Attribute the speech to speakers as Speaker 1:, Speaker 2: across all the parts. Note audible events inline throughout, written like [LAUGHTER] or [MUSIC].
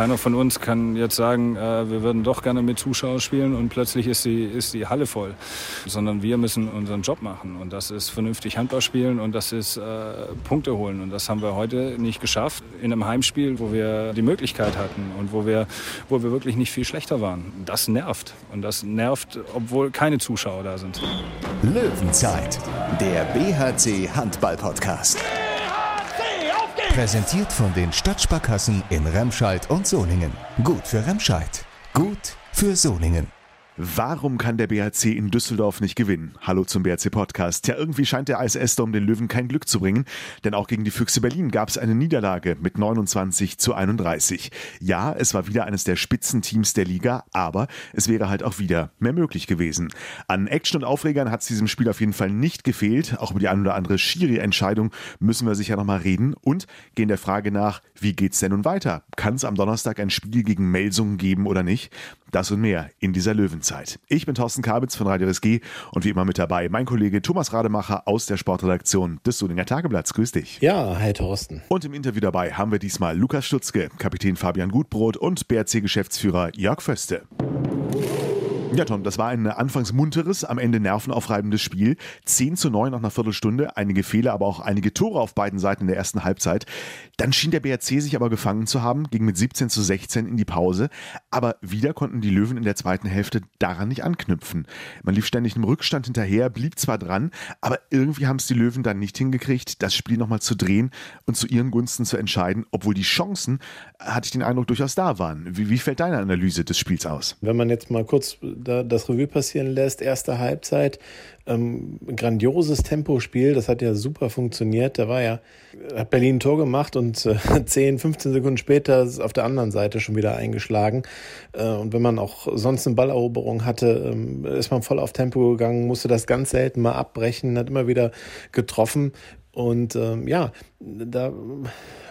Speaker 1: Keiner von uns kann jetzt sagen, äh, wir würden doch gerne mit Zuschauern spielen und plötzlich ist die, ist die Halle voll. Sondern wir müssen unseren Job machen. Und das ist vernünftig Handball spielen und das ist äh, Punkte holen. Und das haben wir heute nicht geschafft in einem Heimspiel, wo wir die Möglichkeit hatten und wo wir, wo wir wirklich nicht viel schlechter waren. Das nervt. Und das nervt, obwohl keine Zuschauer da sind.
Speaker 2: Löwenzeit, der BHC Handball Podcast. Präsentiert von den Stadtsparkassen in Remscheid und Solingen. Gut für Remscheid. Gut für Solingen.
Speaker 3: Warum kann der BHC in Düsseldorf nicht gewinnen? Hallo zum BHC Podcast. Ja, irgendwie scheint der ISS-Dom den Löwen kein Glück zu bringen, denn auch gegen die Füchse Berlin gab es eine Niederlage mit 29 zu 31. Ja, es war wieder eines der Spitzenteams der Liga, aber es wäre halt auch wieder mehr möglich gewesen. An Action und Aufregern hat es diesem Spiel auf jeden Fall nicht gefehlt. Auch über die ein oder andere Schiri-Entscheidung müssen wir sicher nochmal reden und gehen der Frage nach, wie geht's denn nun weiter? Kann es am Donnerstag ein Spiel gegen Melsungen geben oder nicht? Das und mehr in dieser Löwenzeit. Ich bin Thorsten Kabitz von Radio SG und wie immer mit dabei mein Kollege Thomas Rademacher aus der Sportredaktion des Solinger Tageblatts. Grüß dich.
Speaker 4: Ja, hi Thorsten.
Speaker 3: Und im Interview dabei haben wir diesmal Lukas Stutzke, Kapitän Fabian Gutbrot und BRC-Geschäftsführer Jörg Föste. Ja, Tom, das war ein anfangs munteres, am Ende nervenaufreibendes Spiel. 10 zu 9 nach einer Viertelstunde, einige Fehler, aber auch einige Tore auf beiden Seiten in der ersten Halbzeit. Dann schien der BRC sich aber gefangen zu haben, ging mit 17 zu 16 in die Pause. Aber wieder konnten die Löwen in der zweiten Hälfte daran nicht anknüpfen. Man lief ständig im Rückstand hinterher, blieb zwar dran, aber irgendwie haben es die Löwen dann nicht hingekriegt, das Spiel nochmal zu drehen und zu ihren Gunsten zu entscheiden, obwohl die Chancen, hatte ich den Eindruck, durchaus da waren. Wie, wie fällt deine Analyse des Spiels aus?
Speaker 4: Wenn man jetzt mal kurz da das Revue passieren lässt, erste Halbzeit, ähm, grandioses Tempospiel, das hat ja super funktioniert. Da war ja, hat Berlin ein Tor gemacht und äh, [LAUGHS] 10, 15 Sekunden später ist auf der anderen Seite schon wieder eingeschlagen. Äh, und wenn man auch sonst eine Balleroberung hatte, ähm, ist man voll auf Tempo gegangen, musste das ganz selten mal abbrechen, hat immer wieder getroffen. Und ähm, ja, da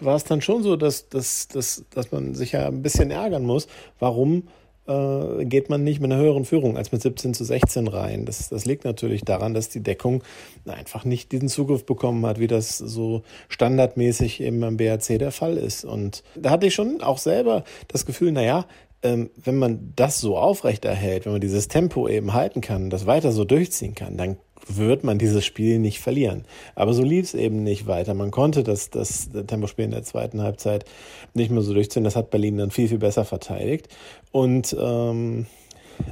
Speaker 4: war es dann schon so, dass, dass, dass, dass man sich ja ein bisschen ärgern muss, warum äh, geht man nicht mit einer höheren Führung als mit 17 zu 16 rein. Das, das liegt natürlich daran, dass die Deckung einfach nicht diesen Zugriff bekommen hat, wie das so standardmäßig eben beim BRC der Fall ist. Und da hatte ich schon auch selber das Gefühl, naja, ähm, wenn man das so aufrechterhält, wenn man dieses Tempo eben halten kann, das weiter so durchziehen kann, dann wird man dieses Spiel nicht verlieren. Aber so lief es eben nicht weiter. Man konnte das, das Tempospiel in der zweiten Halbzeit nicht mehr so durchziehen. Das hat Berlin dann viel, viel besser verteidigt. Und ähm,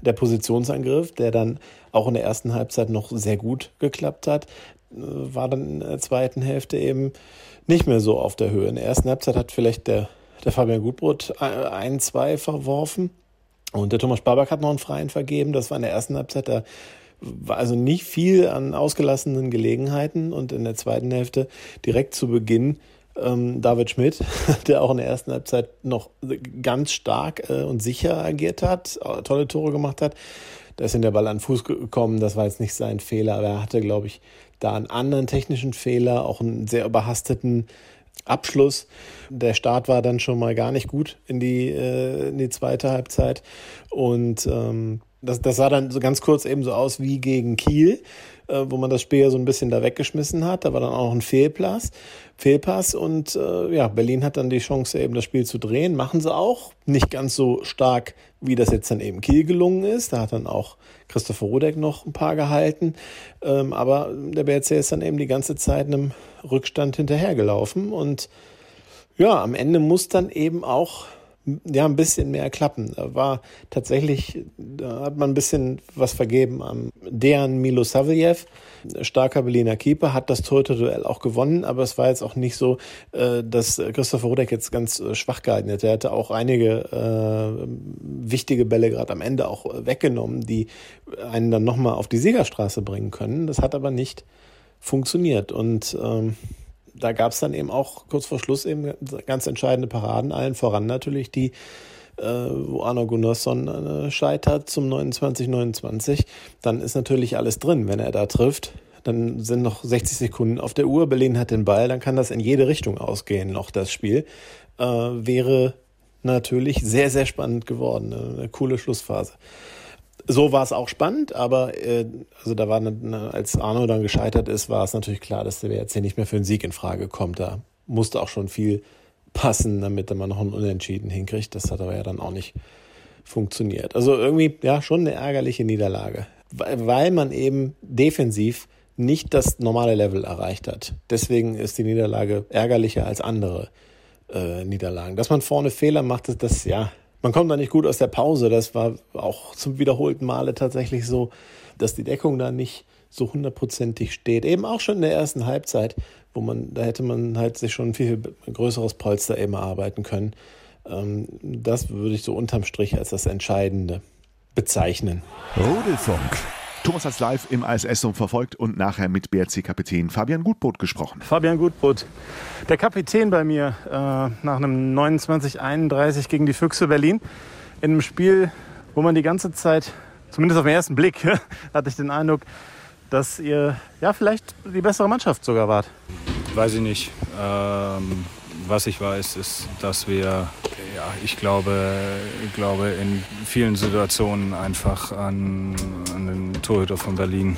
Speaker 4: der Positionsangriff, der dann auch in der ersten Halbzeit noch sehr gut geklappt hat, äh, war dann in der zweiten Hälfte eben nicht mehr so auf der Höhe. In der ersten Halbzeit hat vielleicht der, der Fabian Gutbrot ein, zwei verworfen. Und der Thomas Babak hat noch einen freien vergeben. Das war in der ersten Halbzeit. Da also nicht viel an ausgelassenen Gelegenheiten und in der zweiten Hälfte direkt zu Beginn ähm, David Schmidt, [LAUGHS] der auch in der ersten Halbzeit noch ganz stark äh, und sicher agiert hat, äh, tolle Tore gemacht hat. Da ist in der Ball an Fuß gekommen, das war jetzt nicht sein Fehler, aber er hatte, glaube ich, da einen anderen technischen Fehler, auch einen sehr überhasteten Abschluss. Der Start war dann schon mal gar nicht gut in die, äh, in die zweite Halbzeit. Und ähm, das, das sah dann so ganz kurz eben so aus wie gegen Kiel, äh, wo man das Spiel ja so ein bisschen da weggeschmissen hat. Da war dann auch ein Fehlpass. Fehlpass und äh, ja, Berlin hat dann die Chance, eben das Spiel zu drehen. Machen sie auch. Nicht ganz so stark, wie das jetzt dann eben Kiel gelungen ist. Da hat dann auch Christopher Rudek noch ein paar gehalten. Ähm, aber der BRC ist dann eben die ganze Zeit einem Rückstand hinterhergelaufen. Und ja, am Ende muss dann eben auch ja, ein bisschen mehr klappen. Da war tatsächlich, da hat man ein bisschen was vergeben am Dejan Milosavljev, starker Berliner Keeper, hat das Torhüter-Duell auch gewonnen, aber es war jetzt auch nicht so, äh, dass Christopher Rudek jetzt ganz äh, schwach gehalten hätte. Er hatte auch einige äh, wichtige Bälle gerade am Ende auch weggenommen, die einen dann nochmal auf die Siegerstraße bringen können. Das hat aber nicht funktioniert und ähm, da gab es dann eben auch kurz vor Schluss eben ganz entscheidende Paraden, allen voran natürlich die, äh, wo Arno Gunnarsson äh, scheitert zum 29-29. Dann ist natürlich alles drin, wenn er da trifft. Dann sind noch 60 Sekunden auf der Uhr. Berlin hat den Ball, dann kann das in jede Richtung ausgehen, noch das Spiel. Äh, wäre natürlich sehr, sehr spannend geworden. Eine coole Schlussphase so war es auch spannend, aber äh, also da war eine, als Arno dann gescheitert ist, war es natürlich klar, dass der WRC nicht mehr für einen Sieg in Frage kommt. Da musste auch schon viel passen, damit man noch einen Unentschieden hinkriegt. Das hat aber ja dann auch nicht funktioniert. Also irgendwie, ja, schon eine ärgerliche Niederlage, weil man eben defensiv nicht das normale Level erreicht hat. Deswegen ist die Niederlage ärgerlicher als andere äh, Niederlagen. Dass man vorne Fehler macht, das, das, ja, man kommt da nicht gut aus der Pause. Das war auch zum wiederholten Male tatsächlich so, dass die Deckung da nicht so hundertprozentig steht. Eben auch schon in der ersten Halbzeit, wo man, da hätte man halt sich schon ein viel größeres Polster eben erarbeiten können. Ähm, das würde ich so unterm Strich als das Entscheidende bezeichnen.
Speaker 3: Rudelfunk. Thomas hat es live im ISS verfolgt und nachher mit BRC-Kapitän Fabian Gutbrot gesprochen.
Speaker 5: Fabian Gutbrot, der Kapitän bei mir äh, nach einem 29-31 gegen die Füchse Berlin. In einem Spiel, wo man die ganze Zeit, zumindest auf den ersten Blick, [LAUGHS] hatte ich den Eindruck, dass ihr ja vielleicht die bessere Mannschaft sogar wart.
Speaker 1: Weiß ich nicht. Ähm, was ich weiß, ist, dass wir, ja, ich glaube, ich glaube in vielen Situationen einfach an, an den Torhüter von Berlin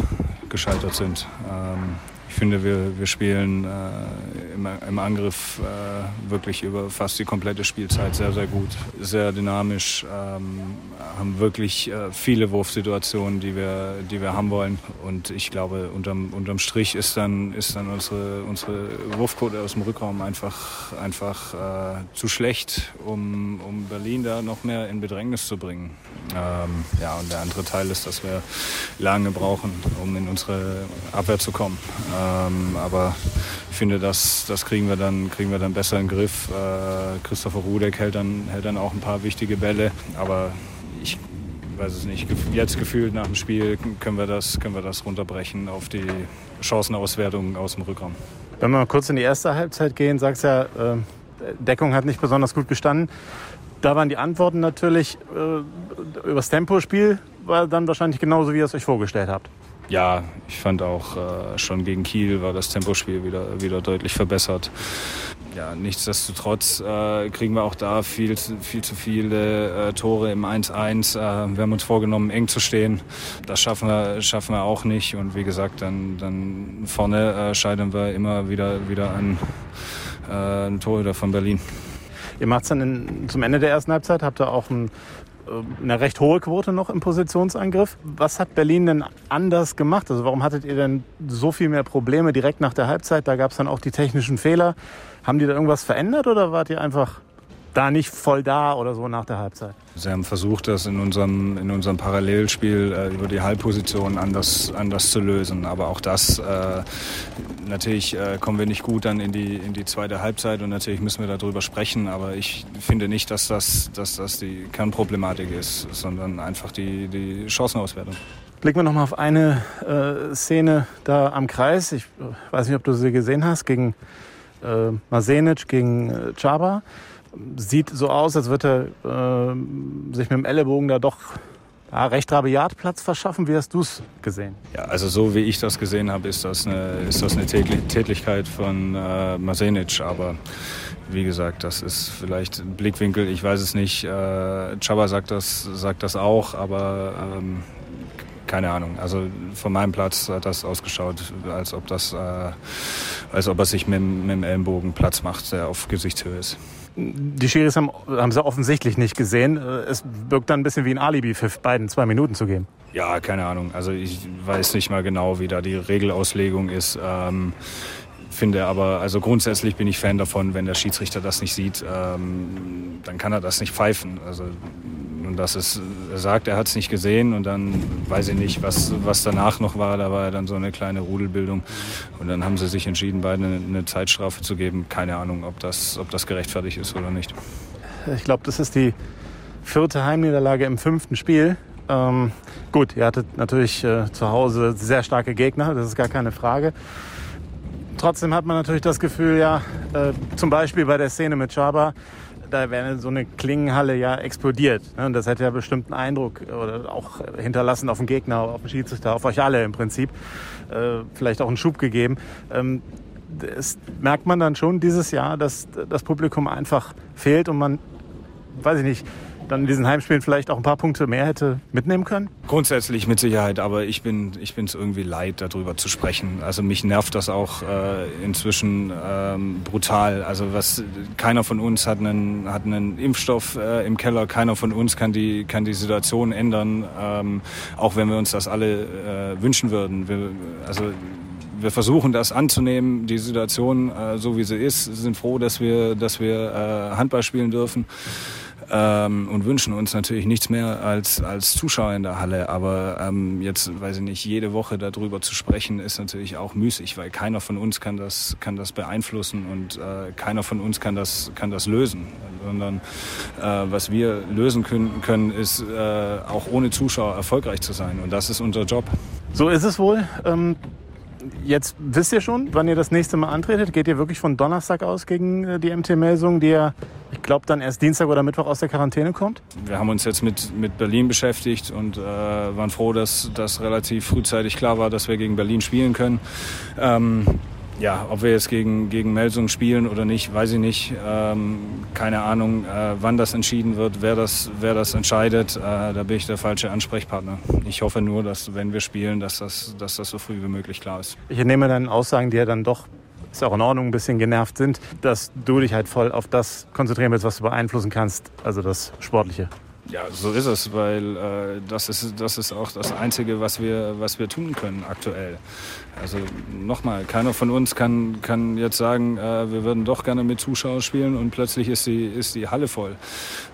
Speaker 1: gescheitert sind. Ähm, finde, wir, wir spielen äh, im, im, Angriff äh, wirklich über fast die komplette Spielzeit sehr, sehr gut. Sehr dynamisch, ähm, haben wirklich äh, viele Wurfsituationen, die wir, die wir haben wollen. Und ich glaube, unterm, unterm Strich ist dann, ist dann unsere, unsere Wurfquote aus dem Rückraum einfach, einfach äh, zu schlecht, um, um Berlin da noch mehr in Bedrängnis zu bringen. Ähm, ja, und der andere Teil ist, dass wir lange brauchen, um in unsere Abwehr zu kommen. Ähm, aber ich finde, das, das kriegen, wir dann, kriegen wir dann besser in den Griff. Äh, Christopher Rudek hält dann, hält dann auch ein paar wichtige Bälle. Aber ich weiß es nicht. Jetzt gefühlt nach dem Spiel können wir das, können wir das runterbrechen auf die Chancenauswertung aus dem Rückraum.
Speaker 5: Wenn wir mal kurz in die erste Halbzeit gehen, sagst ja, äh, Deckung hat nicht besonders gut gestanden. Da waren die Antworten natürlich äh, übers Tempospiel, war dann wahrscheinlich genauso, wie ihr es euch vorgestellt habt.
Speaker 1: Ja, ich fand auch äh, schon gegen Kiel war das Tempospiel wieder, wieder deutlich verbessert. Ja, nichtsdestotrotz äh, kriegen wir auch da viel, viel zu viele äh, Tore im 1-1. Äh, wir haben uns vorgenommen, eng zu stehen. Das schaffen wir, schaffen wir auch nicht. Und wie gesagt, dann, dann vorne äh, scheitern wir immer wieder, wieder an äh, einen Torhüter von Berlin.
Speaker 5: Ihr macht es dann in, zum Ende der ersten Halbzeit, habt ihr auch ein eine recht hohe Quote noch im Positionsangriff. Was hat Berlin denn anders gemacht? Also warum hattet ihr denn so viel mehr Probleme direkt nach der Halbzeit? Da gab es dann auch die technischen Fehler. Haben die da irgendwas verändert oder wart ihr einfach da nicht voll da oder so nach der Halbzeit?
Speaker 1: Sie haben versucht, das in unserem, in unserem Parallelspiel äh, über die Halbposition anders, anders zu lösen. Aber auch das, äh, natürlich äh, kommen wir nicht gut dann in die, in die zweite Halbzeit und natürlich müssen wir darüber sprechen. Aber ich finde nicht, dass das, dass das die Kernproblematik ist, sondern einfach die, die Chancenauswertung.
Speaker 5: Blicken wir nochmal auf eine äh, Szene da am Kreis. Ich äh, weiß nicht, ob du sie gesehen hast, gegen äh, Masenic, gegen äh, Chaba sieht so aus, als würde er äh, sich mit dem Ellenbogen da doch ja, recht rabiat Platz verschaffen. Wie hast du es gesehen?
Speaker 1: Ja, also so wie ich das gesehen habe, ist das eine, ist das eine Tätigkeit von äh, Masenic. Aber wie gesagt, das ist vielleicht ein Blickwinkel, ich weiß es nicht. Äh, Chaba sagt das, sagt das auch, aber ähm, keine Ahnung. Also von meinem Platz hat das ausgeschaut, als ob, das, äh, als ob er sich mit, mit dem Ellenbogen Platz macht, der auf Gesichtshöhe ist.
Speaker 5: Die Schiris haben, haben sie offensichtlich nicht gesehen. Es wirkt dann ein bisschen wie ein Alibi für beiden zwei Minuten zu geben.
Speaker 1: Ja, keine Ahnung. Also ich weiß nicht mal genau, wie da die Regelauslegung ist. Ähm, finde aber, also grundsätzlich bin ich Fan davon, wenn der Schiedsrichter das nicht sieht, ähm, dann kann er das nicht pfeifen. Also und das ist, er sagt, er hat es nicht gesehen und dann weiß ich nicht, was, was danach noch war. Da war dann so eine kleine Rudelbildung. Und dann haben sie sich entschieden, beide eine, eine Zeitstrafe zu geben. Keine Ahnung, ob das, ob das gerechtfertigt ist oder nicht.
Speaker 5: Ich glaube, das ist die vierte Heimniederlage im fünften Spiel. Ähm, gut, ihr hattet natürlich äh, zu Hause sehr starke Gegner, das ist gar keine Frage. Trotzdem hat man natürlich das Gefühl, ja, äh, zum Beispiel bei der Szene mit Chaba, da wäre so eine Klingenhalle ja explodiert. Ne? Das hätte ja bestimmt einen Eindruck oder auch hinterlassen auf den Gegner, auf den Schiedsrichter, auf euch alle im Prinzip. Äh, vielleicht auch einen Schub gegeben. Ähm, das merkt man dann schon dieses Jahr, dass das Publikum einfach fehlt und man, weiß ich nicht, dann in diesen Heimspielen vielleicht auch ein paar Punkte mehr hätte mitnehmen können?
Speaker 1: Grundsätzlich mit Sicherheit, aber ich bin ich bin es irgendwie leid, darüber zu sprechen. Also mich nervt das auch äh, inzwischen ähm, brutal. Also was keiner von uns hat einen hat einen Impfstoff äh, im Keller, keiner von uns kann die kann die Situation ändern, ähm, auch wenn wir uns das alle äh, wünschen würden. Wir, also wir versuchen das anzunehmen, die Situation äh, so wie sie ist, sind froh, dass wir, dass wir äh, Handball spielen dürfen ähm, und wünschen uns natürlich nichts mehr als, als Zuschauer in der Halle. Aber ähm, jetzt, weiß ich nicht, jede Woche darüber zu sprechen, ist natürlich auch müßig, weil keiner von uns kann das, kann das beeinflussen und äh, keiner von uns kann das, kann das lösen. Sondern äh, was wir lösen können, können ist äh, auch ohne Zuschauer erfolgreich zu sein. Und das ist unser Job.
Speaker 5: So ist es wohl. Ähm Jetzt wisst ihr schon, wann ihr das nächste Mal antretet. Geht ihr wirklich von Donnerstag aus gegen äh, die MT Melsung, die ja, ich glaube, dann erst Dienstag oder Mittwoch aus der Quarantäne kommt?
Speaker 1: Wir haben uns jetzt mit, mit Berlin beschäftigt und äh, waren froh, dass das relativ frühzeitig klar war, dass wir gegen Berlin spielen können. Ähm, ja, ob wir jetzt gegen, gegen Melsung spielen oder nicht, weiß ich nicht. Ähm, keine Ahnung, äh, wann das entschieden wird, wer das, wer das entscheidet. Äh, da bin ich der falsche Ansprechpartner. Ich hoffe nur, dass wenn wir spielen, dass das, dass das so früh wie möglich klar ist.
Speaker 5: Ich entnehme deinen Aussagen, die ja dann doch, ist auch in Ordnung, ein bisschen genervt sind, dass du dich halt voll auf das konzentrieren willst, was du beeinflussen kannst, also das Sportliche.
Speaker 1: Ja, so ist es, weil äh, das, ist, das ist auch das Einzige, was wir, was wir tun können aktuell. Also nochmal, keiner von uns kann, kann jetzt sagen, äh, wir würden doch gerne mit Zuschauern spielen und plötzlich ist die, ist die Halle voll,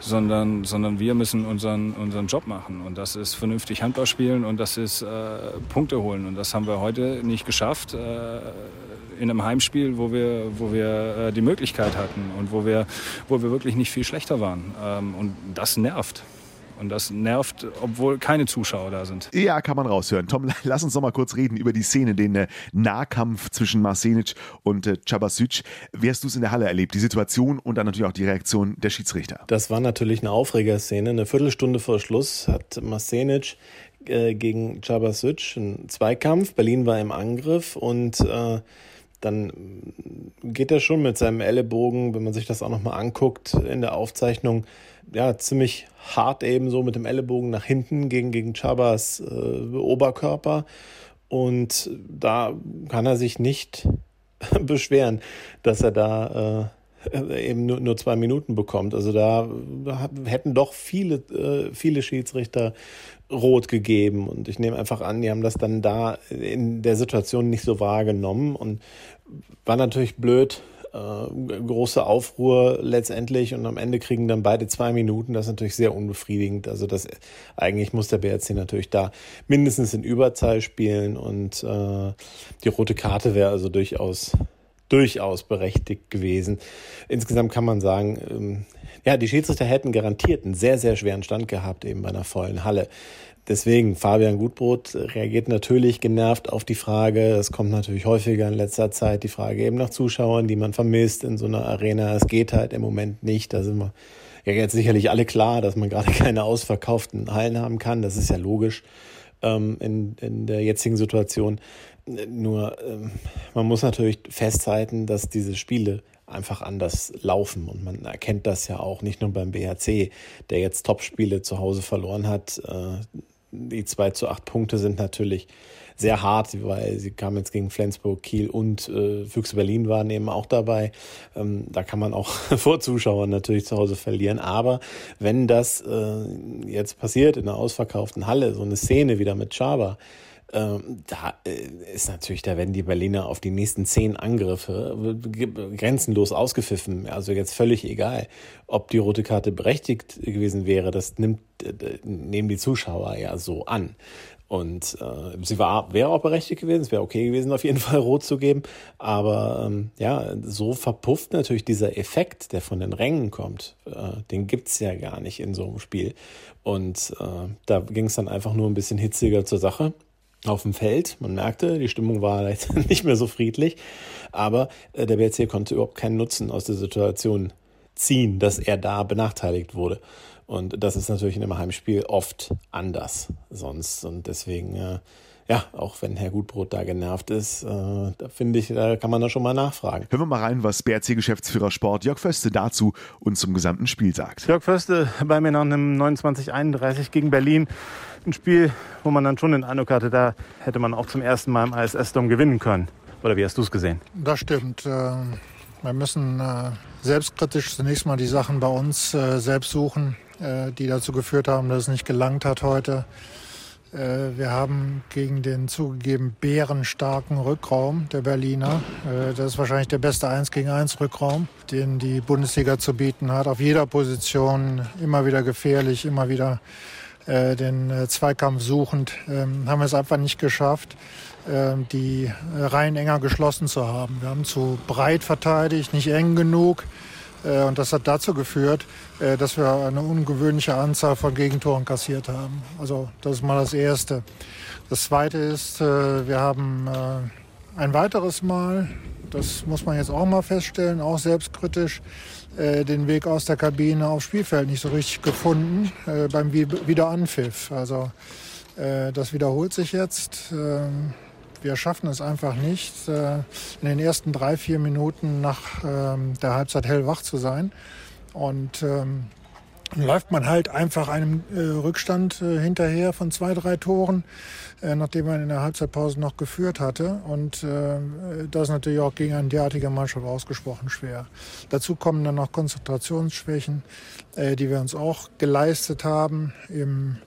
Speaker 1: sondern, sondern wir müssen unseren, unseren Job machen und das ist vernünftig Handball spielen und das ist äh, Punkte holen und das haben wir heute nicht geschafft. Äh, in einem Heimspiel, wo wir, wo wir äh, die Möglichkeit hatten und wo wir, wo wir wirklich nicht viel schlechter waren. Ähm, und das nervt. Und das nervt, obwohl keine Zuschauer da sind.
Speaker 3: Ja, kann man raushören. Tom, [LAUGHS] lass uns noch mal kurz reden über die Szene, den äh, Nahkampf zwischen Marsenic und äh, Cabasic. Wie hast du es in der Halle erlebt? Die Situation und dann natürlich auch die Reaktion der Schiedsrichter.
Speaker 4: Das war natürlich eine Aufregerszene. Eine Viertelstunde vor Schluss hat Marsenic äh, gegen Cabasic einen Zweikampf. Berlin war im Angriff und äh, dann geht er schon mit seinem Ellenbogen, wenn man sich das auch nochmal anguckt in der Aufzeichnung, ja, ziemlich hart eben so mit dem Ellenbogen nach hinten gegen, gegen Chabas äh, Oberkörper. Und da kann er sich nicht [LAUGHS] beschweren, dass er da äh, eben nur, nur zwei Minuten bekommt. Also da hätten doch viele, äh, viele Schiedsrichter rot gegeben. Und ich nehme einfach an, die haben das dann da in der Situation nicht so wahrgenommen und war natürlich blöd. Äh, große Aufruhr letztendlich und am Ende kriegen dann beide zwei Minuten. Das ist natürlich sehr unbefriedigend. Also das eigentlich muss der BRC natürlich da mindestens in Überzahl spielen und äh, die rote Karte wäre also durchaus durchaus berechtigt gewesen. Insgesamt kann man sagen, ähm, ja, die Schiedsrichter hätten garantiert einen sehr, sehr schweren Stand gehabt, eben bei einer vollen Halle. Deswegen, Fabian Gutbrot reagiert natürlich genervt auf die Frage, es kommt natürlich häufiger in letzter Zeit die Frage eben nach Zuschauern, die man vermisst in so einer Arena. Es geht halt im Moment nicht. Da sind wir ja jetzt sicherlich alle klar, dass man gerade [LAUGHS] keine ausverkauften Hallen haben kann. Das ist ja logisch ähm, in, in der jetzigen Situation. Nur ähm, man muss natürlich festhalten, dass diese Spiele einfach anders laufen. Und man erkennt das ja auch nicht nur beim BHC, der jetzt Topspiele zu Hause verloren hat. Äh, die 2 zu 8 Punkte sind natürlich sehr hart, weil sie kamen jetzt gegen Flensburg, Kiel und äh, Füchse Berlin waren eben auch dabei. Ähm, da kann man auch [LAUGHS] vor Zuschauern natürlich zu Hause verlieren. Aber wenn das äh, jetzt passiert in einer ausverkauften Halle, so eine Szene wieder mit Schaber, ähm, da äh, ist natürlich, da werden die Berliner auf die nächsten zehn Angriffe grenzenlos ausgepfiffen. Also jetzt völlig egal, ob die rote Karte berechtigt gewesen wäre. Das nimmt, nehmen die Zuschauer ja so an. Und äh, sie war, wäre auch berechtigt gewesen, es wäre okay gewesen, auf jeden [LAUGHS] Fall rot zu geben. Aber ähm, ja, so verpufft natürlich dieser Effekt, der von den Rängen kommt. Äh, den gibt's ja gar nicht in so einem Spiel. Und äh, da ging es dann einfach nur ein bisschen hitziger zur Sache auf dem Feld. Man merkte, die Stimmung war [LAUGHS] nicht mehr so friedlich, aber äh, der BRC konnte überhaupt keinen Nutzen aus der Situation ziehen, dass er da benachteiligt wurde. Und das ist natürlich in einem Heimspiel oft anders sonst. Und deswegen äh, ja, auch wenn Herr Gutbrot da genervt ist, äh, da finde ich, da kann man da schon mal nachfragen.
Speaker 3: Hören wir mal rein, was BRC-Geschäftsführer Sport Jörg Föste dazu und zum gesamten Spiel sagt.
Speaker 5: Jörg Föste bei mir nach einem 29-31 gegen Berlin. Ein Spiel, wo man dann schon den Eindruck hatte, da hätte man auch zum ersten Mal im ISS-Dom gewinnen können. Oder wie hast du es gesehen?
Speaker 6: Das stimmt. Äh, wir müssen äh, selbstkritisch zunächst mal die Sachen bei uns äh, selbst suchen, die dazu geführt haben, dass es nicht gelangt hat heute. Äh, wir haben gegen den zugegeben bärenstarken Rückraum der Berliner, äh, das ist wahrscheinlich der beste 1 gegen 1 Rückraum, den die Bundesliga zu bieten hat. Auf jeder Position immer wieder gefährlich, immer wieder äh, den Zweikampf suchend, ähm, haben wir es einfach nicht geschafft, ähm, die Reihen enger geschlossen zu haben. Wir haben zu breit verteidigt, nicht eng genug. Äh, und das hat dazu geführt, äh, dass wir eine ungewöhnliche Anzahl von Gegentoren kassiert haben. Also das ist mal das Erste. Das Zweite ist, äh, wir haben ein weiteres Mal, das muss man jetzt auch mal feststellen, auch selbstkritisch, den Weg aus der Kabine aufs Spielfeld nicht so richtig gefunden beim Wiederanpfiff. Also das wiederholt sich jetzt. Wir schaffen es einfach nicht, äh, in den ersten drei, vier Minuten nach ähm, der Halbzeit hellwach zu sein. Und ähm, läuft man halt einfach einem äh, Rückstand äh, hinterher von zwei, drei Toren, nachdem man in der Halbzeitpause noch geführt hatte. Und das ist natürlich auch gegen eine derartige Mannschaft ausgesprochen schwer. Dazu kommen dann noch Konzentrationsschwächen, die wir uns auch geleistet haben im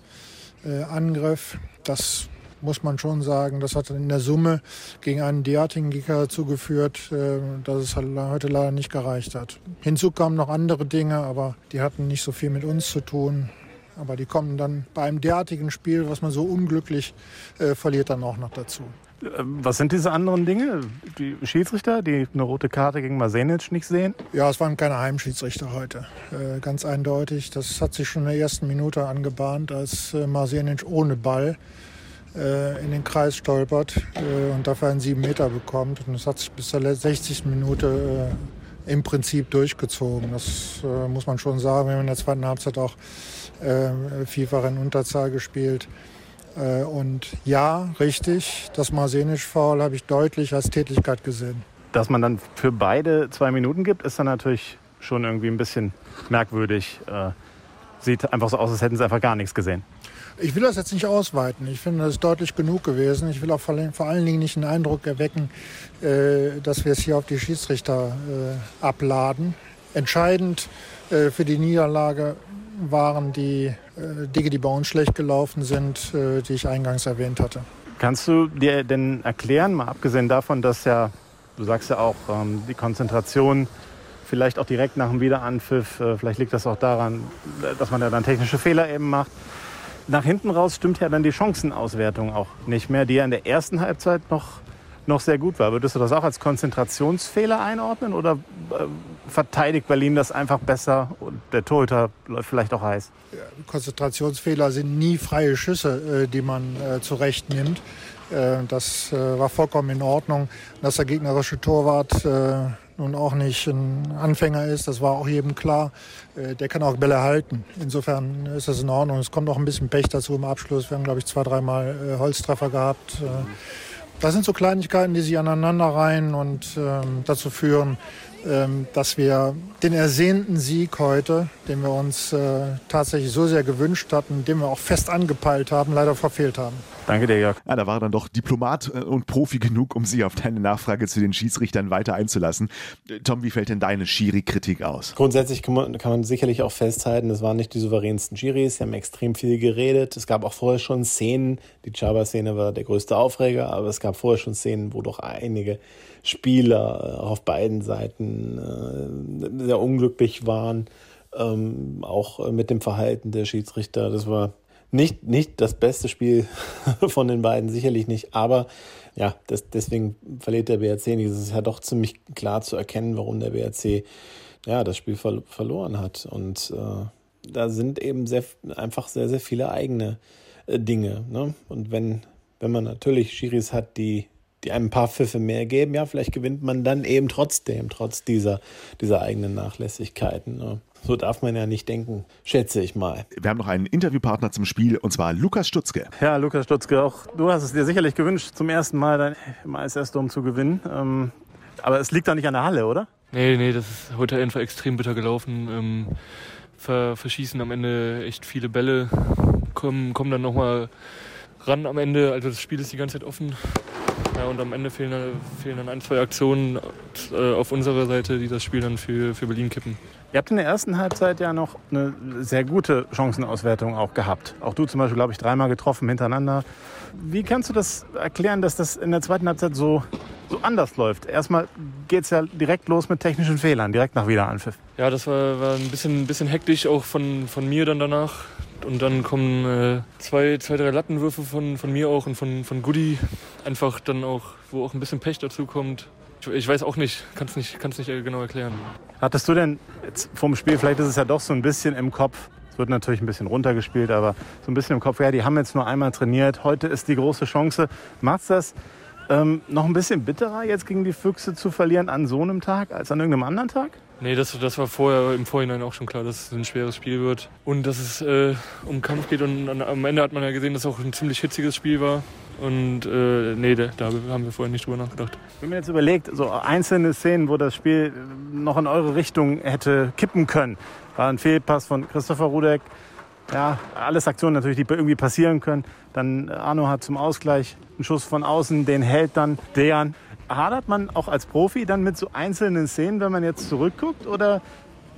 Speaker 6: Angriff. Das muss man schon sagen, das hat in der Summe gegen einen derartigen Gegner dazu geführt, äh, dass es halt heute leider nicht gereicht hat. Hinzu kamen noch andere Dinge, aber die hatten nicht so viel mit uns zu tun. Aber die kommen dann bei einem derartigen Spiel, was man so unglücklich äh, verliert, dann auch noch dazu.
Speaker 5: Ähm, was sind diese anderen Dinge? Die Schiedsrichter, die eine rote Karte gegen Masenic nicht sehen?
Speaker 6: Ja, es waren keine Heimschiedsrichter heute. Äh, ganz eindeutig. Das hat sich schon in der ersten Minute angebahnt, als äh, Masenic ohne Ball äh, in den Kreis stolpert äh, und dafür einen sieben Meter bekommt. Und das hat sich bis zur 60. Minute äh, im Prinzip durchgezogen. Das muss man schon sagen. Wir haben in der zweiten Halbzeit auch vielfach in Unterzahl gespielt. Und ja, richtig, das Marsenisch-Foul habe ich deutlich als Tätigkeit gesehen.
Speaker 5: Dass man dann für beide zwei Minuten gibt, ist dann natürlich schon irgendwie ein bisschen merkwürdig. Sieht einfach so aus, als hätten sie einfach gar nichts gesehen.
Speaker 6: Ich will das jetzt nicht ausweiten. Ich finde, das ist deutlich genug gewesen. Ich will auch vor allen Dingen nicht den Eindruck erwecken, äh, dass wir es hier auf die Schiedsrichter äh, abladen. Entscheidend äh, für die Niederlage waren die Dinge, die bei uns schlecht gelaufen sind, die ich eingangs erwähnt hatte.
Speaker 5: Kannst du dir denn erklären, mal abgesehen davon, dass ja, du sagst ja auch, ähm, die Konzentration vielleicht auch direkt nach dem Wiederanpfiff, vielleicht liegt das auch daran, dass man ja dann technische Fehler eben macht nach hinten raus stimmt ja dann die Chancenauswertung auch nicht mehr, die ja in der ersten Halbzeit noch, noch sehr gut war. Würdest du das auch als Konzentrationsfehler einordnen oder äh, verteidigt Berlin das einfach besser und der Torhüter läuft vielleicht auch heiß?
Speaker 6: Konzentrationsfehler sind nie freie Schüsse, äh, die man äh, zurecht nimmt. Äh, das äh, war vollkommen in Ordnung. Dass der gegnerische Torwart äh, nun auch nicht ein Anfänger ist, das war auch jedem klar. Äh, der kann auch Bälle halten. Insofern ist das in Ordnung. Es kommt auch ein bisschen Pech dazu im Abschluss. Wir haben, glaube ich, zwei, dreimal äh, Holztreffer gehabt. Äh, das sind so Kleinigkeiten, die sich aneinander reihen und ähm, dazu führen, dass wir den ersehnten Sieg heute, den wir uns äh, tatsächlich so sehr gewünscht hatten, den wir auch fest angepeilt haben, leider verfehlt haben.
Speaker 5: Danke dir, Jörg.
Speaker 3: Ja, da war dann doch Diplomat äh, und Profi genug, um sie auf deine Nachfrage zu den Schiedsrichtern weiter einzulassen. Tom, wie fällt denn deine Schiri-Kritik aus?
Speaker 4: Grundsätzlich kann man, kann man sicherlich auch festhalten, es waren nicht die souveränsten Schiris, sie haben extrem viel geredet. Es gab auch vorher schon Szenen, die Chaba-Szene war der größte Aufreger, aber es gab vorher schon Szenen, wo doch einige Spieler äh, auf beiden Seiten äh, sehr unglücklich waren, ähm, auch mit dem Verhalten der Schiedsrichter. Das war nicht, nicht das beste Spiel [LAUGHS] von den beiden, sicherlich nicht, aber ja, das, deswegen verliert der BRC nicht. Es ist ja doch ziemlich klar zu erkennen, warum der BRC ja, das Spiel ver verloren hat. Und äh, da sind eben sehr, einfach sehr, sehr viele eigene äh, Dinge. Ne? Und wenn, wenn man natürlich Schiris hat, die die einem ein paar Pfiffe mehr geben, ja, vielleicht gewinnt man dann eben trotzdem, trotz dieser, dieser eigenen Nachlässigkeiten. Ne? So darf man ja nicht denken, schätze ich mal.
Speaker 3: Wir haben noch einen Interviewpartner zum Spiel und zwar Lukas Stutzke.
Speaker 5: Ja, Lukas Stutzke, auch du hast es dir sicherlich gewünscht, zum ersten Mal dein im ISS-Dom zu gewinnen. Ähm, aber es liegt doch nicht an der Halle, oder?
Speaker 7: Nee, nee, das ist heute einfach extrem bitter gelaufen. Ähm, ver verschießen am Ende echt viele Bälle, kommen, kommen dann nochmal ran am Ende. Also das Spiel ist die ganze Zeit offen. Ja, und am Ende fehlen, fehlen dann ein, zwei Aktionen äh, auf unserer Seite, die das Spiel dann für, für Berlin kippen.
Speaker 5: Ihr habt in der ersten Halbzeit ja noch eine sehr gute Chancenauswertung auch gehabt. Auch du zum Beispiel, glaube ich, dreimal getroffen hintereinander. Wie kannst du das erklären, dass das in der zweiten Halbzeit so, so anders läuft? Erstmal geht es ja direkt los mit technischen Fehlern, direkt nach Wiederanpfiff.
Speaker 7: Ja, das war, war ein bisschen, bisschen hektisch auch von, von mir dann danach. Und dann kommen äh, zwei, zwei, drei Lattenwürfe von, von mir auch und von, von Goody. Einfach dann auch, wo auch ein bisschen Pech dazu kommt. Ich, ich weiß auch nicht, kann es nicht, kann's nicht genau erklären.
Speaker 5: Hattest du denn jetzt vom Spiel, vielleicht ist es ja doch so ein bisschen im Kopf, es wird natürlich ein bisschen runtergespielt, aber so ein bisschen im Kopf, ja, die haben jetzt nur einmal trainiert, heute ist die große Chance. Macht's das ähm, noch ein bisschen bitterer, jetzt gegen die Füchse zu verlieren an so einem Tag als an irgendeinem anderen Tag?
Speaker 7: Nee, das, das war vorher im Vorhinein auch schon klar, dass es ein schweres Spiel wird und dass es äh, um Kampf geht. Und am Ende hat man ja gesehen, dass es auch ein ziemlich hitziges Spiel war. Und äh, nee, da, da haben wir vorher nicht drüber nachgedacht.
Speaker 5: Wenn man jetzt überlegt, so einzelne Szenen, wo das Spiel noch in eure Richtung hätte kippen können, war ein Fehlpass von Christopher Rudek. Ja, alles Aktionen natürlich, die irgendwie passieren können. Dann Arno hat zum Ausgleich einen Schuss von außen, den hält dann Dejan hadert man auch als Profi dann mit so einzelnen Szenen, wenn man jetzt zurückguckt? Oder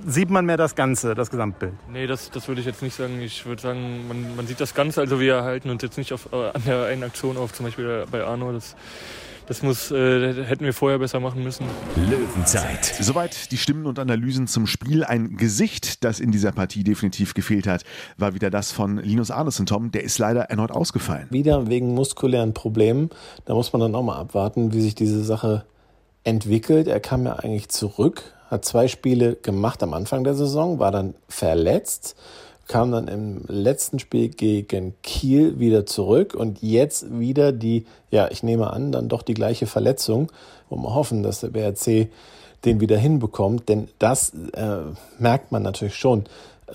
Speaker 5: sieht man mehr das Ganze, das Gesamtbild?
Speaker 7: Nee, das, das würde ich jetzt nicht sagen. Ich würde sagen, man, man sieht das Ganze. Also wir halten uns jetzt nicht auf, äh, an der einen Aktion auf, zum Beispiel bei Arno. Das, das muss, äh, hätten wir vorher besser machen müssen.
Speaker 2: Löwenzeit.
Speaker 3: Soweit die Stimmen und Analysen zum Spiel. Ein Gesicht, das in dieser Partie definitiv gefehlt hat, war wieder das von Linus Arnesen, Tom. Der ist leider erneut ausgefallen.
Speaker 4: Wieder wegen muskulären Problemen. Da muss man dann auch mal abwarten, wie sich diese Sache entwickelt. Er kam ja eigentlich zurück, hat zwei Spiele gemacht am Anfang der Saison, war dann verletzt kam dann im letzten Spiel gegen Kiel wieder zurück und jetzt wieder die, ja, ich nehme an, dann doch die gleiche Verletzung. Und wir hoffen, dass der BRC den wieder hinbekommt, denn das äh, merkt man natürlich schon.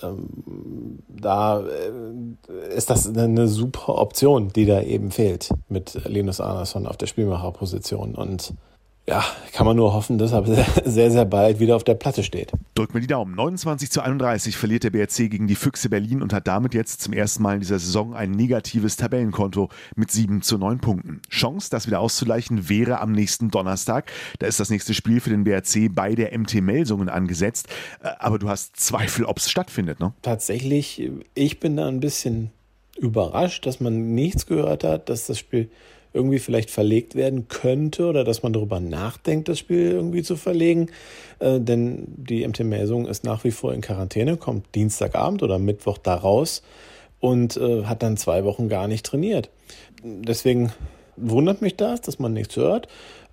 Speaker 4: Ähm, da äh, ist das eine super Option, die da eben fehlt mit Linus Arnason auf der Spielmacherposition. Und ja, kann man nur hoffen, dass er [LAUGHS] sehr, sehr bald wieder auf der Platte steht.
Speaker 3: Drück mir die Daumen. 29 zu 31 verliert der BRC gegen die Füchse Berlin und hat damit jetzt zum ersten Mal in dieser Saison ein negatives Tabellenkonto mit 7 zu 9 Punkten. Chance, das wieder auszugleichen, wäre am nächsten Donnerstag. Da ist das nächste Spiel für den BRC bei der MT Melsungen angesetzt. Äh, aber du hast Zweifel, ob es stattfindet, ne?
Speaker 4: Tatsächlich, ich bin da ein bisschen überrascht, dass man nichts gehört hat, dass das Spiel irgendwie vielleicht verlegt werden könnte oder dass man darüber nachdenkt, das Spiel irgendwie zu verlegen. Äh, denn die MT Melsung ist nach wie vor in Quarantäne, kommt Dienstagabend oder Mittwoch da raus und äh, hat dann zwei Wochen gar nicht trainiert. Deswegen wundert mich das, dass man nichts hört.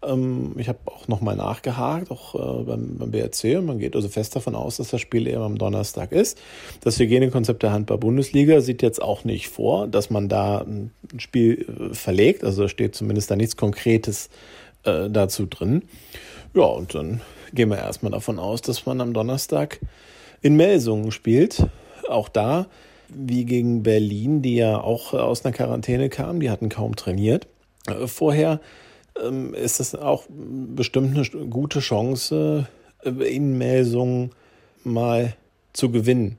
Speaker 4: Ähm, ich habe auch nochmal nachgehakt, auch äh, beim, beim BRC. Man geht also fest davon aus, dass das Spiel eben am Donnerstag ist. Das Hygienekonzept der Handball-Bundesliga sieht jetzt auch nicht vor, dass man da ein Spiel äh, verlegt. Also da steht zumindest da nichts Konkretes äh, dazu drin. Ja, und dann gehen wir erstmal davon aus, dass man am Donnerstag in Melsungen spielt. Auch da, wie gegen Berlin, die ja auch aus einer Quarantäne kamen, die hatten kaum trainiert. Äh, vorher ist es auch bestimmt eine gute Chance, äh, in Melsungen mal zu gewinnen.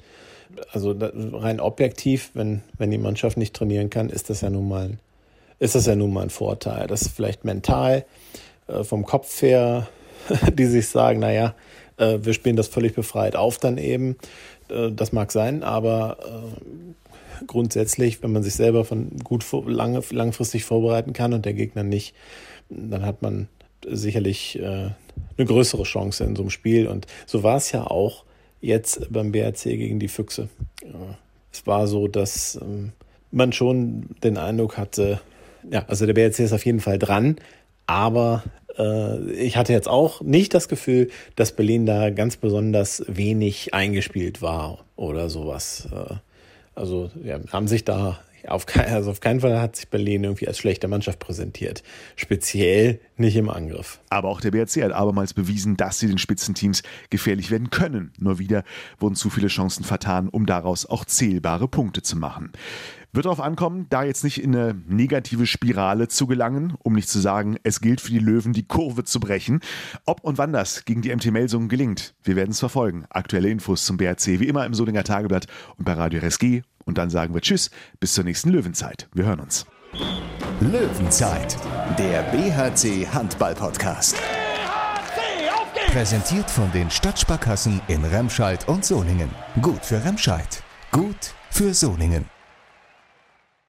Speaker 4: Also rein objektiv, wenn, wenn die Mannschaft nicht trainieren kann, ist das ja nun mal, ist das ja nun mal ein Vorteil. Das ist vielleicht mental, äh, vom Kopf her, [LAUGHS] die sich sagen, naja, äh, wir spielen das völlig befreit auf dann eben. das mag sein, aber grundsätzlich, wenn man sich selber von gut lange, langfristig vorbereiten kann und der Gegner nicht, dann hat man sicherlich äh, eine größere Chance in so einem Spiel. Und so war es ja auch jetzt beim BRC gegen die Füchse. es war so, dass ähm, man schon den Eindruck hatte, ja, also der BRC ist auf jeden Fall dran, aber äh, ich hatte jetzt auch nicht das Gefühl, dass Berlin da ganz besonders wenig eingespielt war oder sowas. Äh, also ja, haben sich da auf, kein, also auf keinen Fall hat sich Berlin irgendwie als schlechte Mannschaft präsentiert. Speziell nicht im Angriff.
Speaker 3: Aber auch der BRC hat abermals bewiesen, dass sie den Spitzenteams gefährlich werden können. Nur wieder wurden zu viele Chancen vertan, um daraus auch zählbare Punkte zu machen. Wird darauf ankommen, da jetzt nicht in eine negative Spirale zu gelangen, um nicht zu sagen, es gilt für die Löwen, die Kurve zu brechen. Ob und wann das gegen die MT Melsungen gelingt, wir werden es verfolgen. Aktuelle Infos zum BRC wie immer im Solinger Tageblatt und bei Radio RSG. Und dann sagen wir Tschüss, bis zur nächsten Löwenzeit. Wir hören uns.
Speaker 2: Löwenzeit, der BHC Handball Podcast. Präsentiert von den Stadtsparkassen in Remscheid und Solingen. Gut für Remscheid, gut für Solingen.